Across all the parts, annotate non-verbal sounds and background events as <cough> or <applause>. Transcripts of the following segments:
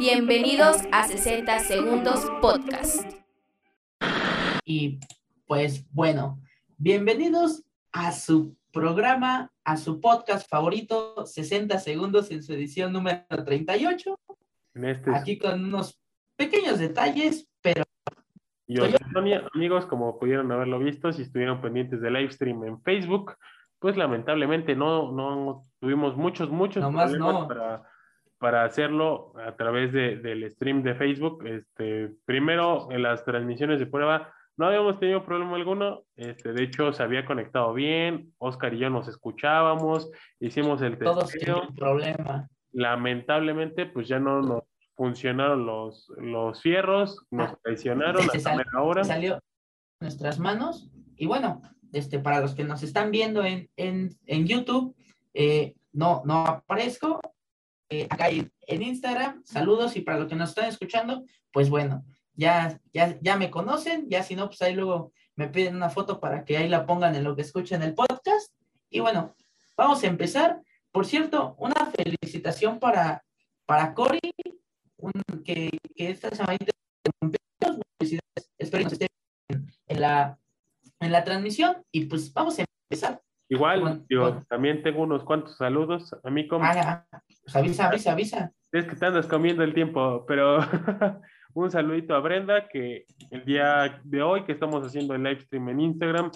Bienvenidos a 60 Segundos Podcast. Y pues bueno, bienvenidos a su programa, a su podcast favorito, 60 Segundos en su edición número 38. En este Aquí con unos pequeños detalles, pero Yo. Amigos, como pudieron haberlo visto, si estuvieron pendientes del live stream en Facebook, pues lamentablemente no, no tuvimos muchos, muchos Nomás problemas no. para, para hacerlo a través de- del stream de Facebook. Este, primero, en las transmisiones de prueba, no habíamos tenido problema alguno. Este, de hecho, se había conectado bien. Oscar y yo nos escuchábamos, hicimos el todos testeo tienen problema. lamentablemente pues ya no nos funcionaron los, los fierros, nos Ah, traicionaron se a sal- la hora. Salió nuestras manos. Y bueno, este, para los que nos están viendo en, en, en YouTube, eh, no, no aparezco. Eh, acá en, Instagram, saludos. Y para los que nos están escuchando, pues bueno, ya, ya, ya me conocen. Ya si no, pues ahí luego me piden una foto para que ahí la pongan en lo que escuchen el podcast. Y bueno, vamos a empezar. Por cierto, una felicitación para, para Cory, un- que, que esta. Felicidades. Espero que nos esté en, la, en la transmisión. Y pues vamos a empezar. Igual, Bueno, digo, bueno. también tengo unos cuantos saludos. A mí como Ah, pues avisa, avisa, avisa. es que te andas comiendo el tiempo, pero <laughs> un saludito a Brenda que el día de hoy que estamos haciendo el live stream en Instagram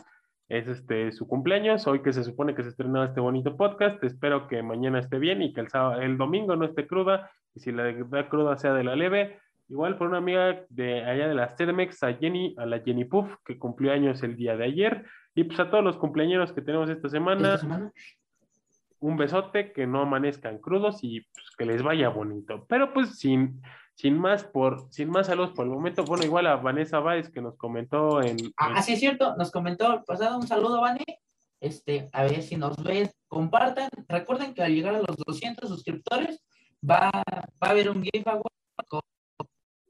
es este su cumpleaños, hoy que se supone que se estrenaba este bonito podcast, espero que mañana esté bien y que el, sábado, el domingo no esté cruda y si la da cruda sea de la leve. Igual por una amiga de allá de las CDMX, a Jenny, a la Jenny Puff, que cumplió años el día de ayer. Y pues a todos los cumpleaños que tenemos esta semana, Esta semana. Un besote, que no amanezcan crudos y pues, que les vaya bonito. Pero pues sin, sin más por, sin más saludos por el momento, bueno, igual a Vanessa Báez que nos comentó en, Ah, en- así es cierto, nos comentó el pasado un saludo, Vane. Este, a ver si nos ven, compartan. Recuerden que al llegar a los 200 suscriptores va, va a haber un giveaway con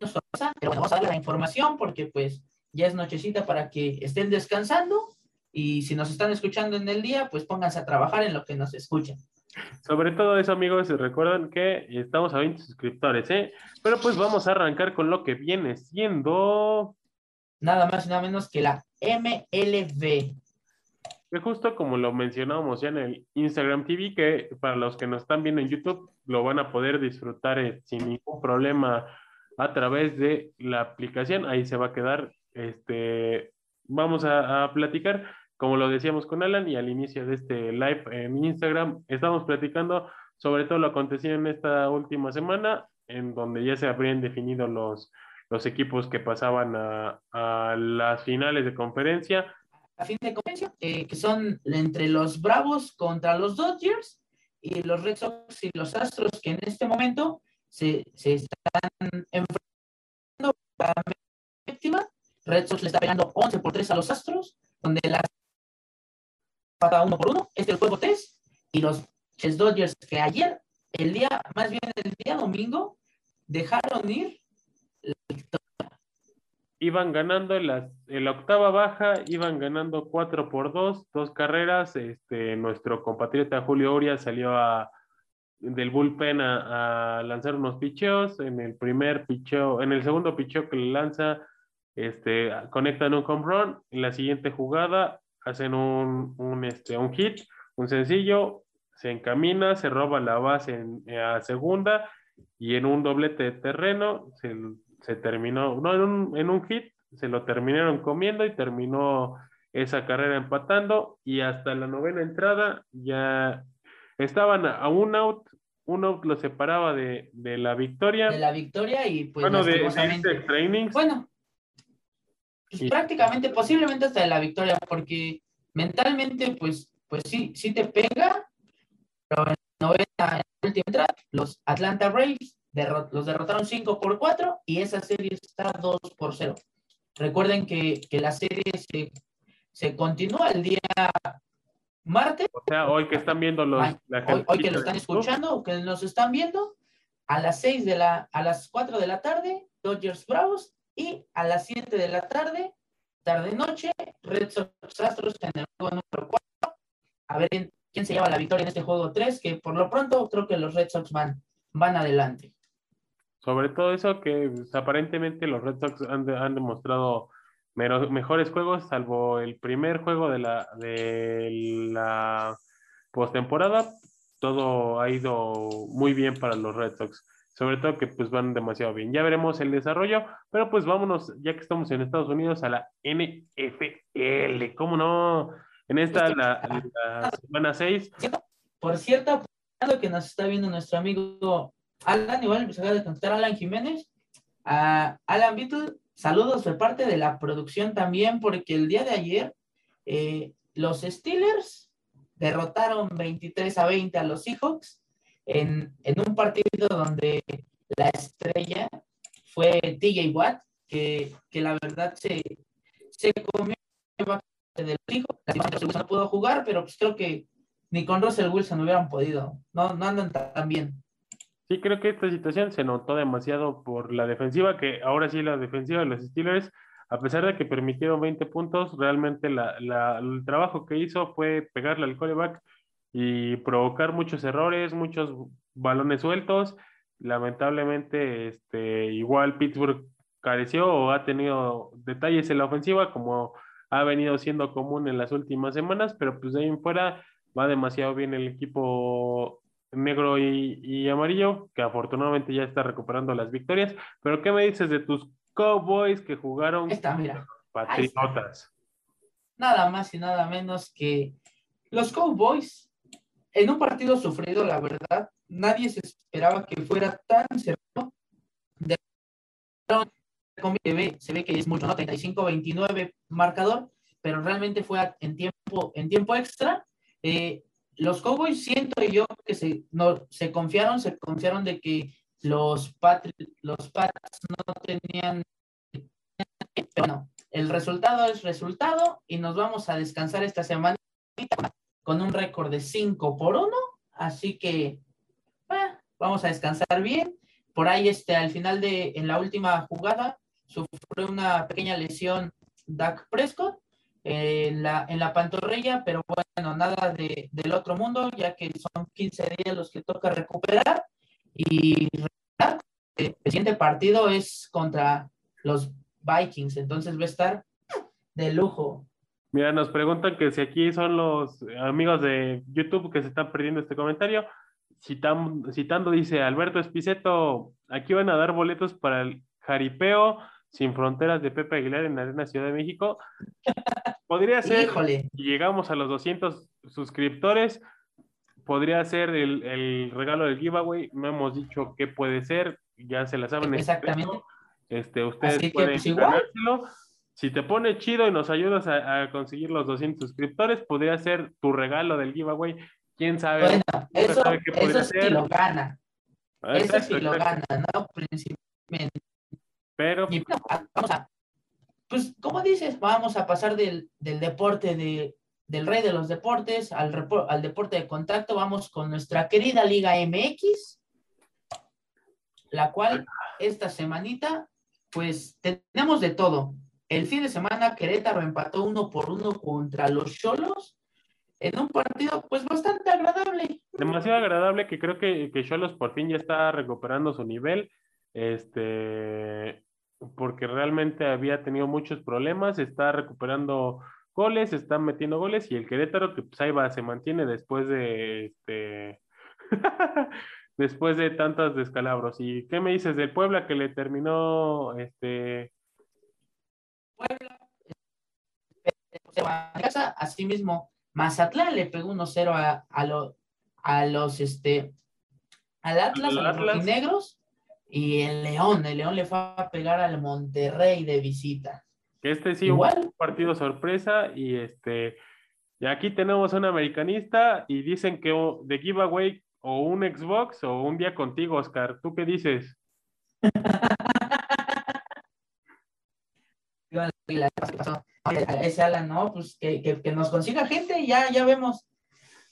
sorpresa, pero bueno, vamos a darle la información porque pues ya es nochecita para que estén descansando y si nos están escuchando en el día, pues pónganse a trabajar en lo que nos escuchan. Sobre todo eso, amigos, y recuerden que estamos a 20 suscriptores, ¿eh? Pero pues vamos a arrancar con lo que viene siendo, Nada más y nada menos que la MLB. que justo como lo mencionábamos ya en el Instagram TV, que para los que nos están viendo en YouTube, lo van a poder disfrutar eh, sin ningún problema a través de la aplicación. Ahí se va a quedar, este, vamos a, a platicar, como lo decíamos con Alan y al inicio de este live en Instagram, estamos platicando sobre todo lo acontecido en esta última semana, en donde ya se habrían definido los, los equipos que pasaban a, a las finales de conferencia. a fin de conferencia, eh, que son entre los Bravos contra los Dodgers y los Red Sox y los Astros, que en este momento se, se están enfrentando a la víctima. Red Sox le está pegando 11 por 3 a los Astros, donde la empata uno por uno. Este es el juego 3. Y los Ches Dodgers, que ayer, el día, más bien el día domingo, dejaron ir iban ganando en, las, en la octava baja, iban ganando 4 por 2, dos carreras. Este, nuestro compatriota Julio Uria salió a, del bullpen a, a lanzar unos picheos. En el primer picheo, en el segundo picheo que le lanza, este, conectan un home run. En la siguiente jugada hacen un, un, este, un hit, un sencillo, se encamina, se roba la base en, a segunda y en un doblete de terreno se, se terminó, no, en un, en un hit, se lo terminaron comiendo y terminó esa carrera empatando y hasta la novena entrada ya estaban a un out, un out lo separaba de, de la victoria. de la victoria y pues bueno, de, de. Bueno, pues, Y- prácticamente, posiblemente hasta de la victoria, porque mentalmente, pues, pues sí, sí te pega, pero en novena, en última entrada, los Atlanta Braves derro- los derrotaron 5 por 4 y esa serie está 2 por 0. Recuerden que, que la serie se, se continúa el día martes, o sea, hoy que están viendo los, Ay, la hoy, hoy que lo están escuchando o que nos están viendo, a las 6 de la, a las 4 de la tarde, Dodgers Bravos, y a las 7 de la tarde, tarde-noche, Red Sox Astros en el juego número 4. A ver quién, se lleva la victoria en este juego 3, que por lo pronto creo que los Red Sox van, van adelante. Sobre todo eso que pues, aparentemente los Red Sox han, han demostrado mejores juegos, salvo el primer juego de la, de la postemporada. Todo ha ido muy bien para los Red Sox. Sobre todo que pues van demasiado bien. Ya veremos el desarrollo, pero pues vámonos, ya que estamos en Estados Unidos, a la NFL. ¿Cómo no? En esta, la, la semana 6, Por cierto, que nos está viendo nuestro amigo Alan, igual se acaba de conectar Alan Jiménez. A Alan Beatle, saludos de parte de la producción también, porque el día de ayer eh, los Steelers derrotaron 23 a 20 a los Seahawks en, en un partido donde la estrella fue TJ Watt, que, que la verdad se, se comió del hijo. No pudo jugar, pero pues creo que ni con Russell Wilson hubieran podido. No, no andan tan bien. Sí, creo que esta situación se notó demasiado por la defensiva, que ahora sí la defensiva de los Steelers, a pesar de que permitieron 20 puntos, realmente la, la- el trabajo que hizo fue pegarle al coreback y provocar muchos errores, muchos balones sueltos. Lamentablemente, este, igual Pittsburgh careció o ha tenido detalles en la ofensiva, como ha venido siendo común en las últimas semanas, pero pues de ahí en fuera va demasiado bien el equipo negro y, y amarillo, que afortunadamente ya está recuperando las victorias. Pero, ¿qué me dices de tus Cowboys que jugaron está, mira. Patriotas? Nada más y nada menos que los Cowboys, en un partido sufrido, la verdad, nadie se esperaba que fuera tan cerrado. Se ve, que es mucho, ¿no? 35-29 marcador, pero realmente fue en tiempo, en tiempo extra. Eh, los Cowboys siento yo que se, no, se confiaron, se confiaron de que los, Patri- los Pats no tenían, pero no, el resultado es resultado y nos vamos a descansar esta semana con un récord de 5 por 1, así que ah, vamos a descansar bien. Por ahí este, al final de, en la última jugada, sufrió una pequeña lesión Dak Prescott eh, en, la, en la pantorrilla, pero bueno, nada de, del otro mundo, ya que son 15 días los que toca recuperar. Y el siguiente partido es contra los Vikings, entonces va a estar de lujo. Mira, nos preguntan que si aquí son los amigos de YouTube que se están perdiendo este comentario. Citam- citando, dice Alberto Espiceto, aquí van a dar boletos para el jaripeo sin fronteras de Pepe Aguilar en la Arena Ciudad de México. <laughs> Podría ser, Híjole, si llegamos a los 200 suscriptores, podría ser el, el regalo del giveaway. No hemos dicho qué puede ser, ya se la saben. en exactamente. Este, ustedes Así que, pueden pues, igual. ganárselo. Si te pone chido y nos ayudas a, a conseguir los 200 suscriptores, podría ser tu regalo del giveaway. ¿Quién sabe? Bueno, eso, sabe qué eso sí ser. lo gana. Eso Exacto, sí lo exacto. gana, ¿no? Principalmente. Pero Y bueno, vamos a, pues, como dices, vamos a pasar del, del deporte de, del rey de los deportes al, al deporte de contacto. Vamos con nuestra querida Liga MX, la cual esta semanita, pues tenemos de todo. El fin de semana Querétaro empató uno por uno contra los Cholos en un partido pues bastante agradable. demasiado agradable que creo que, que Cholos por fin ya está recuperando su nivel. Este, porque realmente había tenido muchos problemas, está recuperando goles, está metiendo goles y el Querétaro que pues ahí va, se mantiene después de este <laughs> después de tantos descalabros. ¿Y qué me dices del Puebla que le terminó este Puebla, casa, asimismo Mazatlán le pegó 1-0 a, a, lo- a los este al Atlas, a los Atlas. rojinegros y el León, el León le fue a pegar al Monterrey de visita. este sí Igual. un partido sorpresa y este y aquí tenemos un americanista y dicen que de giveaway o un Xbox o un día contigo, Oscar. ¿Tú qué dices? <laughs> Ese Alan, no, pues que, que- nos consiga gente, ya, ya vemos.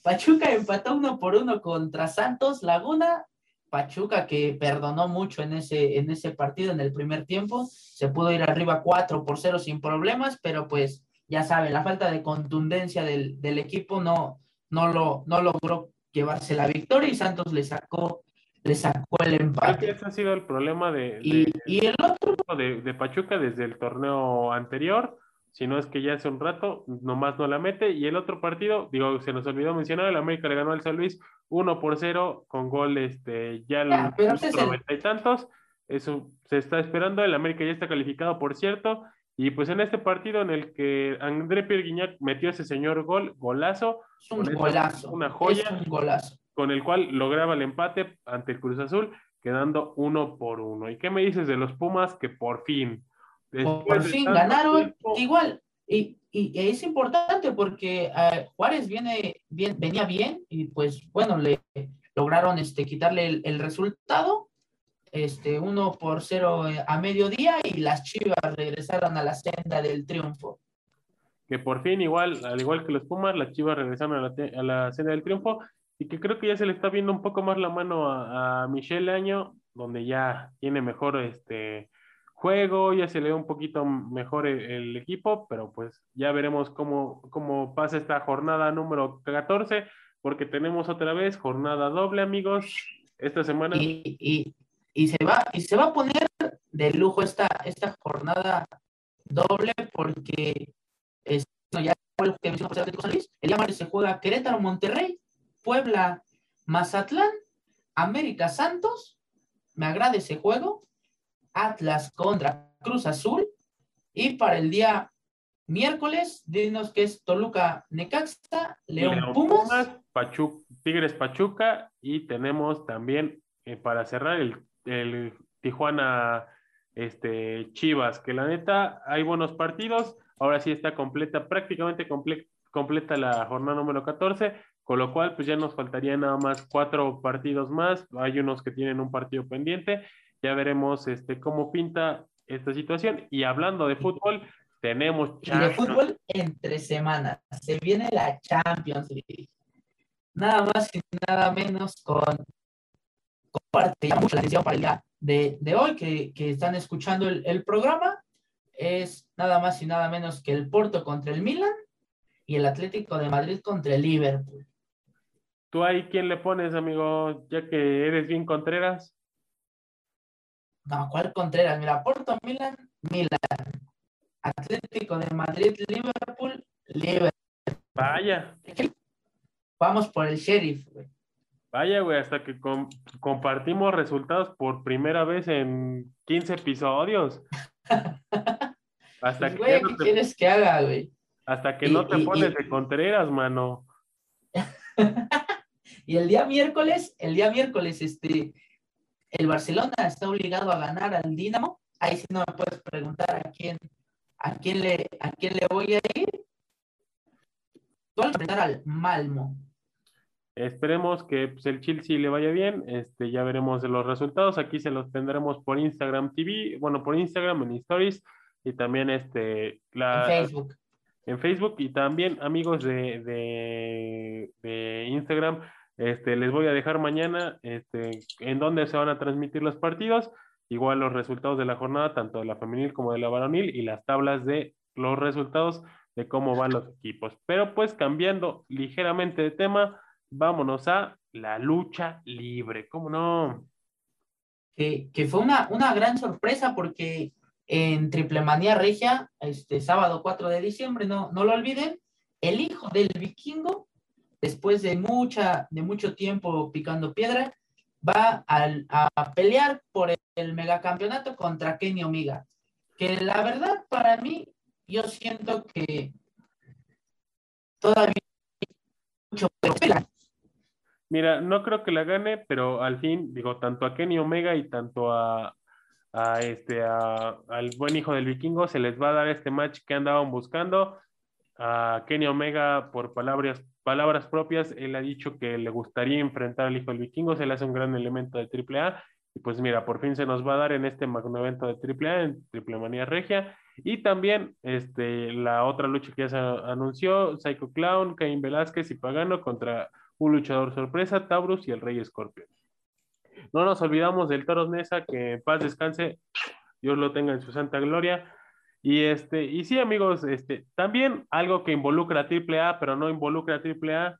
Pachuca empató uno por uno contra Santos Laguna. Pachuca que perdonó mucho en ese, en ese partido en el primer tiempo. Se pudo ir arriba 4 por 0 sin problemas, pero pues ya saben, la falta de contundencia del, del equipo no, no, lo, no logró llevarse la victoria y Santos le sacó le sacó el Creo que empate. ese ha sido el problema de, Y, de- y el otro, de, de Pachuca desde el torneo anterior, si no es que ya hace un rato, nomás no la mete. Y el otro partido, digo, se nos olvidó mencionar, el América le ganó al San Luis 1 por 0 con gol este, ya Ya, el- noventa y tantos. Eso se está esperando, el América ya está calificado, por cierto. Y pues en este partido en el que André Pierre Guignac metió ese señor gol, golazo, es un golazo. una joya. Es un golazo. Con el cual lograba el empate ante el Cruz Azul, quedando uno por uno. ¿Y qué me dices de los Pumas que por fin, Por fin ganaron tiempo, igual. Y, y es importante porque eh, Juárez viene bien, venía bien y pues bueno, le lograron este, quitarle el, el resultado, este, uno por cero eh, a mediodía y las Chivas regresaron a la senda del triunfo. que por fin igual, al igual que los Pumas, las Chivas regresaron a la, a la senda del triunfo y que creo que ya se le está viendo un poco más la mano a, a Michel Año, donde ya tiene mejor este juego, ya se le ve un poquito mejor el, equipo, pero pues ya veremos cómo, cómo pasa esta jornada número 14, porque tenemos otra vez jornada doble, amigos. Esta semana Y, y, se va, y se va a poner de lujo esta, esta jornada doble porque es, bueno, ya. El día martes se juega Querétaro, Monterrey, Puebla, Mazatlán, América Santos. Me agrada ese juego. Atlas contra Cruz Azul. Y para el día miércoles, dinos que es Toluca Necaxa, León, León Pumas. Tigres Pachuca y tenemos también eh, para cerrar el, el Tijuana este, Chivas, que la neta hay buenos partidos, ahora sí está completa, prácticamente comple- completa la jornada número 14, con lo cual pues ya nos faltaría nada más cuatro partidos más, hay unos que tienen un partido pendiente, ya veremos este, cómo pinta esta situación y hablando de fútbol, tenemos Y de Champions. fútbol entre semanas. Se viene la Champions League. Nada más y nada menos con, con parte mucho la atención para el día de, de hoy que, que están escuchando el, el programa. Es nada más y nada menos que el Porto contra el Milan y el Atlético de Madrid contra el Liverpool. ¿Tú ahí quién le pones, amigo? Ya que eres bien Contreras. No, ¿cuál Contreras? Mira, Porto, Milan, Milan. Atlético de Madrid, Liverpool, Liverpool. Vaya, Vamos por el Sheriff, güey. vaya, güey, hasta que com- compartimos resultados por primera vez en 15 episodios. <laughs> Hasta Pues, que, güey, ya ¿qué no te, quieres que haga, güey? hasta que Y- no te y- pones y- de Contreras, mano. <laughs> Y el día miércoles, el día miércoles, este, el Barcelona está obligado a ganar al Dinamo. Ahí sí no me puedes preguntar a quién, a quién le, a quién le voy a ir. Tú vas a enfrentar al Malmo. Esperemos que pues, el Chelsea le vaya bien. Este, ya veremos los resultados. Aquí se los tendremos por Instagram TV, bueno, por Instagram en Stories y también este, la, en Facebook. en Facebook y también amigos de, de, de Instagram, este, les voy a dejar mañana este, en dónde se van a transmitir los partidos, igual los resultados de la jornada, tanto de la femenil como de la varonil y las tablas de los resultados de cómo van los equipos. Pero pues cambiando ligeramente de tema, vámonos a la lucha libre, ¿cómo no? que, que fue una, una gran sorpresa porque en Triplemanía Regia, este sábado 4 de diciembre, no, no lo olviden, el hijo del vikingo, después de, mucha, de mucho tiempo picando piedra, va a pelear por el, megacampeonato contra Kenny Omega. Que la verdad, para mí, yo siento que todavía mucho. Mira, no creo que la gane, pero al fin, digo, tanto a Kenny Omega y tanto a, a este, a- al buen hijo del vikingo se les va a dar este match que andaban buscando. A Kenny Omega, por palabras, palabras propias, él ha dicho que le gustaría enfrentar al hijo del vikingo, se le hace un gran elemento de AAA. Y pues mira, por fin se nos va a dar en este magno evento de AAA, en Triple Manía Regia. Y también este, la otra lucha que ya se anunció, Psycho Clown, Cain Velázquez y Pagano contra un luchador sorpresa, Taurus y el Rey Escorpio. No nos olvidamos del Toros Nesa, que paz descanse, Dios lo tenga en su santa gloria. Y este, y sí, amigos, este, también algo que involucra a AAA, pero no involucra a AAA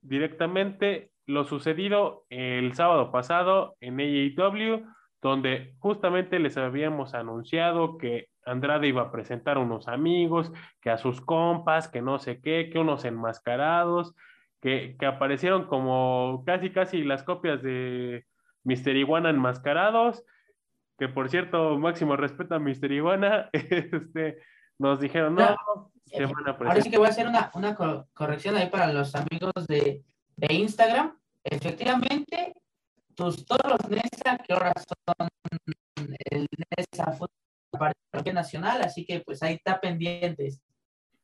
directamente, lo sucedido el sábado pasado en AEW, donde justamente les habíamos anunciado que Andrade iba a presentar a unos amigos, que a sus compas, que no sé qué, que unos enmascarados, que, que aparecieron como casi casi las copias de Mister Iguana enmascarados, que por cierto, máximo respeto a Mister Iguana, <laughs> este, nos dijeron, no, eh, ahora sí que voy a hacer una, una corrección ahí para los amigos de, de Instagram. Efectivamente, tus toros NESA, que ahora son el NESA Fútbol Nacional, así que pues ahí está pendientes.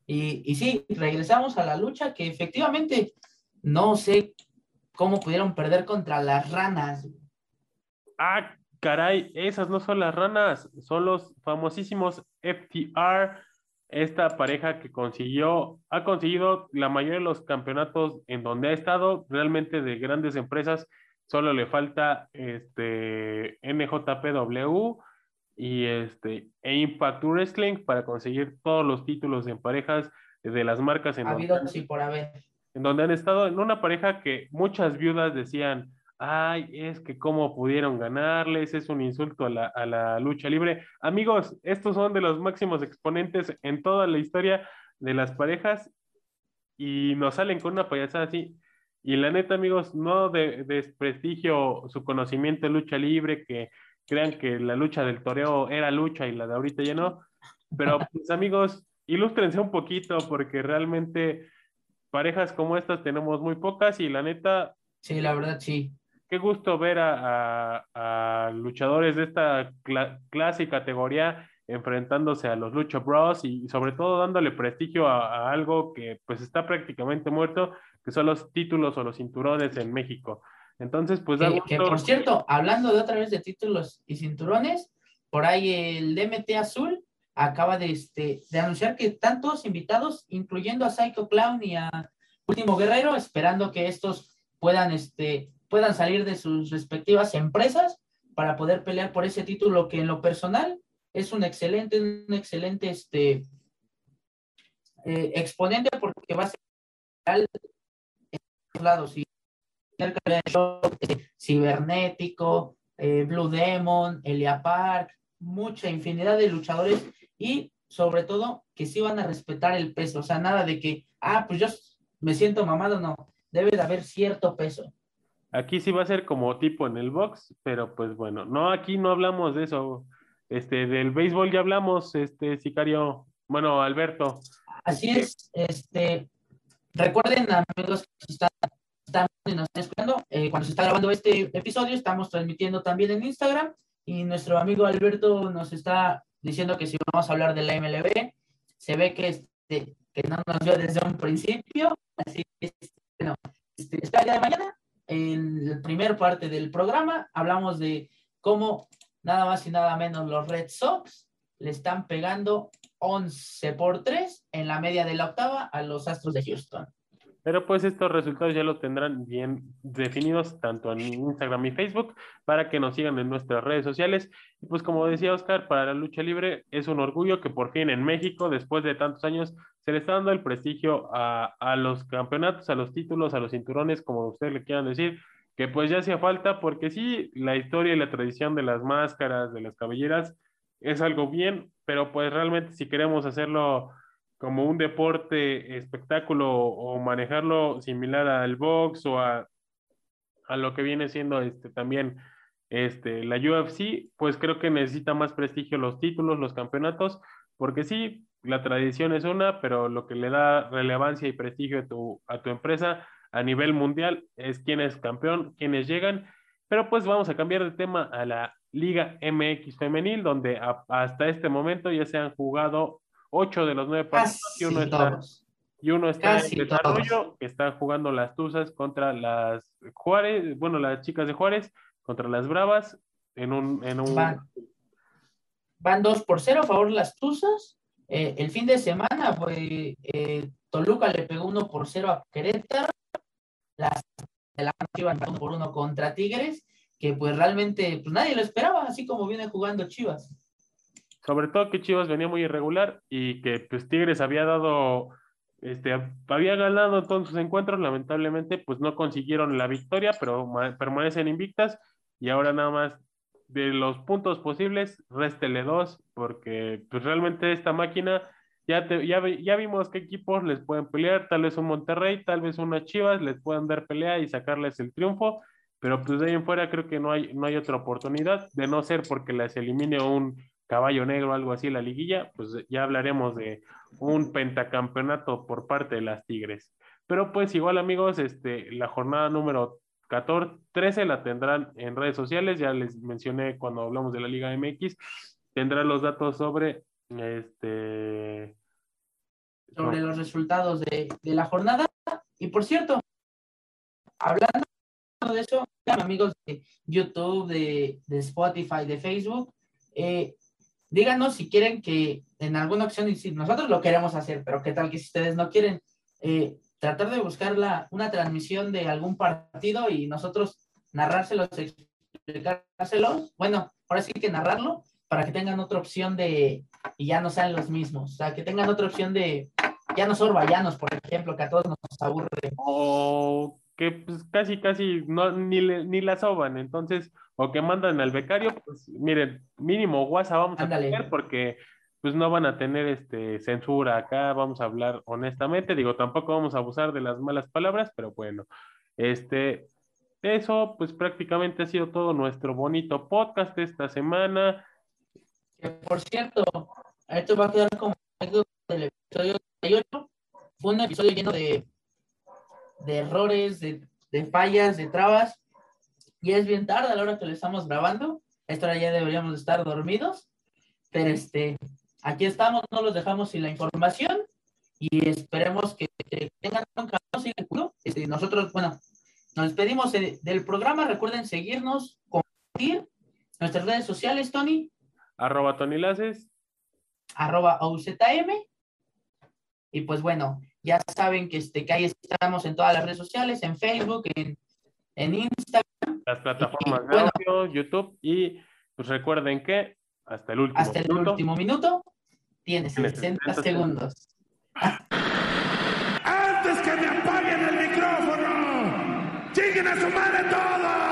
Y, y sí, regresamos a la lucha que efectivamente no sé cómo pudieron perder contra las ranas. Ah, caray, esas no son las ranas, son los famosísimos FTR, esta pareja que consiguió, ha conseguido la mayoría de los campeonatos en donde ha estado, realmente de grandes empresas, solo le falta este NJPW y este e Impact Wrestling para conseguir todos los títulos en parejas de las marcas en donde, por haber. en donde han estado en una pareja que muchas viudas decían ay, es que cómo pudieron ganarles, es un insulto a la, lucha libre. Amigos, estos son de los máximos exponentes en toda la historia de las parejas y nos salen con una payasada así. Y la neta, amigos, no de, desprestigio su conocimiento de lucha libre, que crean que la lucha del toreo era lucha y la de ahorita ya no. Pero, pues, amigos, ilústrense un poquito porque realmente parejas como estas tenemos muy pocas y la neta. Sí, la verdad, sí qué gusto ver a, luchadores de esta clase y categoría enfrentándose a los Lucha Bros y sobre todo dándole prestigio a, algo que pues está prácticamente muerto, que son los títulos o los cinturones en México. Entonces, pues da que, por cierto, hablando de otra vez de títulos y cinturones, por ahí el DMT Azul acaba de, este, de anunciar que están todos invitados, incluyendo a Psycho Clown y a Último Guerrero, esperando que estos puedan este, puedan salir de sus respectivas empresas para poder pelear por ese título que en lo personal es un excelente, un excelente este, eh, exponente porque va a ser en todos lados. Este, cibernético, eh, Blue Demon, Elia Park, mucha infinidad de luchadores y sobre todo que sí van a respetar el peso, o sea, nada de que, ah, pues yo me siento mamado, no, debe de haber cierto peso. Aquí sí va a ser como tipo en el box, pero pues bueno, no, aquí no hablamos de eso. Este, del béisbol ya hablamos, este, Sicario, bueno, Alberto. Así es, este, recuerden, amigos que están, están nos están escuchando, eh, cuando se está grabando este episodio, estamos transmitiendo también en Instagram y nuestro amigo Alberto nos está diciendo que si vamos a hablar de la MLB, se ve que, este, que no nos vio desde un principio, así que, este, bueno, este, el día de mañana en la primera parte del programa hablamos de cómo nada más y nada menos los Red Sox le están pegando 11 por 3 en la media de la octava a los Astros de Houston. Pero pues estos resultados ya los tendrán bien definidos tanto en Instagram y Facebook para que nos sigan en nuestras redes sociales. Y pues como decía Oscar, para la lucha libre es un orgullo que por fin en México, después de tantos años, se le está dando el prestigio a, a los campeonatos, a los títulos, a los cinturones, como ustedes le quieran decir, que pues ya hacía falta porque sí, la historia y la tradición de las máscaras, de las cabelleras, es algo bien, pero pues realmente si queremos hacerlo como un deporte espectáculo o manejarlo similar al box o a, a lo que viene siendo este también este la UFC, pues creo que necesita más prestigio los títulos, los campeonatos, porque sí, la tradición es una, pero lo que le da relevancia y prestigio a tu, a tu empresa a nivel mundial es quién es campeón, quiénes llegan, pero pues vamos a cambiar de tema a la Liga MX femenil, donde hasta este momento ya se han jugado ocho de los nueve partidos y uno está, y uno está en desarrollo, que están jugando las Tuzas contra las Juárez, bueno, las chicas de Juárez contra las Bravas en un... En un... Van, dos por cero a favor de las Tuzas. Eh, el fin de semana, eh, Toluca le pegó uno por cero a Querétaro. Las de la uno por uno contra Tigres, que pues realmente pues nadie lo esperaba, así como viene jugando Chivas sobre todo que Chivas venía muy irregular y que pues Tigres había dado este, había ganado todos sus encuentros, lamentablemente pues no consiguieron la victoria, pero permanecen invictas y ahora nada más de los puntos posibles, réstele dos, porque pues realmente esta máquina ya, ya, ya vimos qué equipos les pueden pelear, tal vez un Monterrey, tal vez unas Chivas, les puedan dar pelea y sacarles el triunfo, pero pues de ahí en fuera creo que no hay, no hay otra oportunidad, de no ser porque les elimine un caballo negro o algo así la liguilla, pues ya hablaremos de un pentacampeonato por parte de las Tigres. Pero pues igual amigos, este, la jornada número 14, 13 la tendrán en redes sociales, ya les mencioné cuando hablamos de la Liga MX, tendrán los datos sobre este sobre los resultados de, de la jornada. Y por cierto, hablando de eso, amigos de YouTube, de, de Spotify, de Facebook, eh, díganos si quieren que en alguna opción, y si nosotros lo queremos hacer, pero qué tal que si ustedes no quieren, eh, tratar de buscar la, una transmisión de algún partido y nosotros narrárselos, explicárselos, bueno, ahora sí que narrarlo, para que tengan otra opción de, y ya no sean los mismos, o sea, que tengan otra opción de, ya no son vallanos, por ejemplo, que a todos nos aburre. O que pues casi, casi no, ni, ni la soban, entonces, o que mandan al becario, pues miren, mínimo WhatsApp vamos a tener porque pues no van a tener este censura acá, vamos a hablar honestamente, digo, tampoco vamos a abusar de las malas palabras, pero bueno, este, eso pues prácticamente ha sido todo nuestro bonito podcast esta semana. por cierto, esto va a quedar como el episodio 38, fue un episodio lleno de, de errores, de, de fallas, de trabas, y es bien tarde a la hora que lo estamos grabando. Esta hora ya deberíamos estar dormidos. Pero este, aquí estamos, no los dejamos sin la información y esperemos que tengan un camino este, nosotros, bueno, nos despedimos del programa. Recuerden seguirnos, compartir nuestras redes sociales, Tony. Arroba Tony Laces. Arroba OZM. Y pues bueno, ya saben que, este, que ahí estamos en todas las redes sociales, en Facebook, en, en Instagram las plataformas de audio, YouTube y pues recuerden que hasta el último hasta el último minuto tienes 60, segundos. Antes que me apaguen el micrófono, ¡Lleguen a su madre todos!